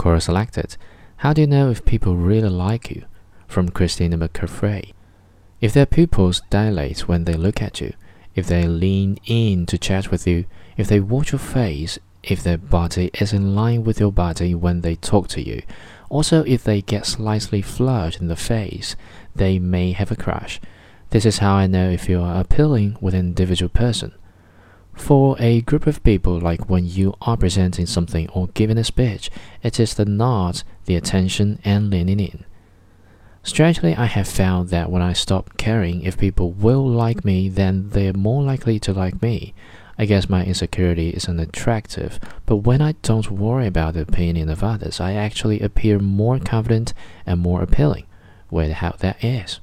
Quora selected. How do you know if people really like you? From Christina McCaffrey. If their pupils dilate when they look at you, if they lean in to chat with you, if they watch your face, if their body is in line with your body when they talk to you, also if they get slightly flushed in the face, they may have a crush. This is how I know if you are appealing with an individual person. For a group of people, like when you are presenting something or giving a speech, it is the nod, the attention, and leaning in. Strangely, I have found that when I stop caring if people will like me, then they're more likely to like me. I guess my insecurity is unattractive, but when I don't worry about the opinion of others, I actually appear more confident and more appealing. Where the hell that is.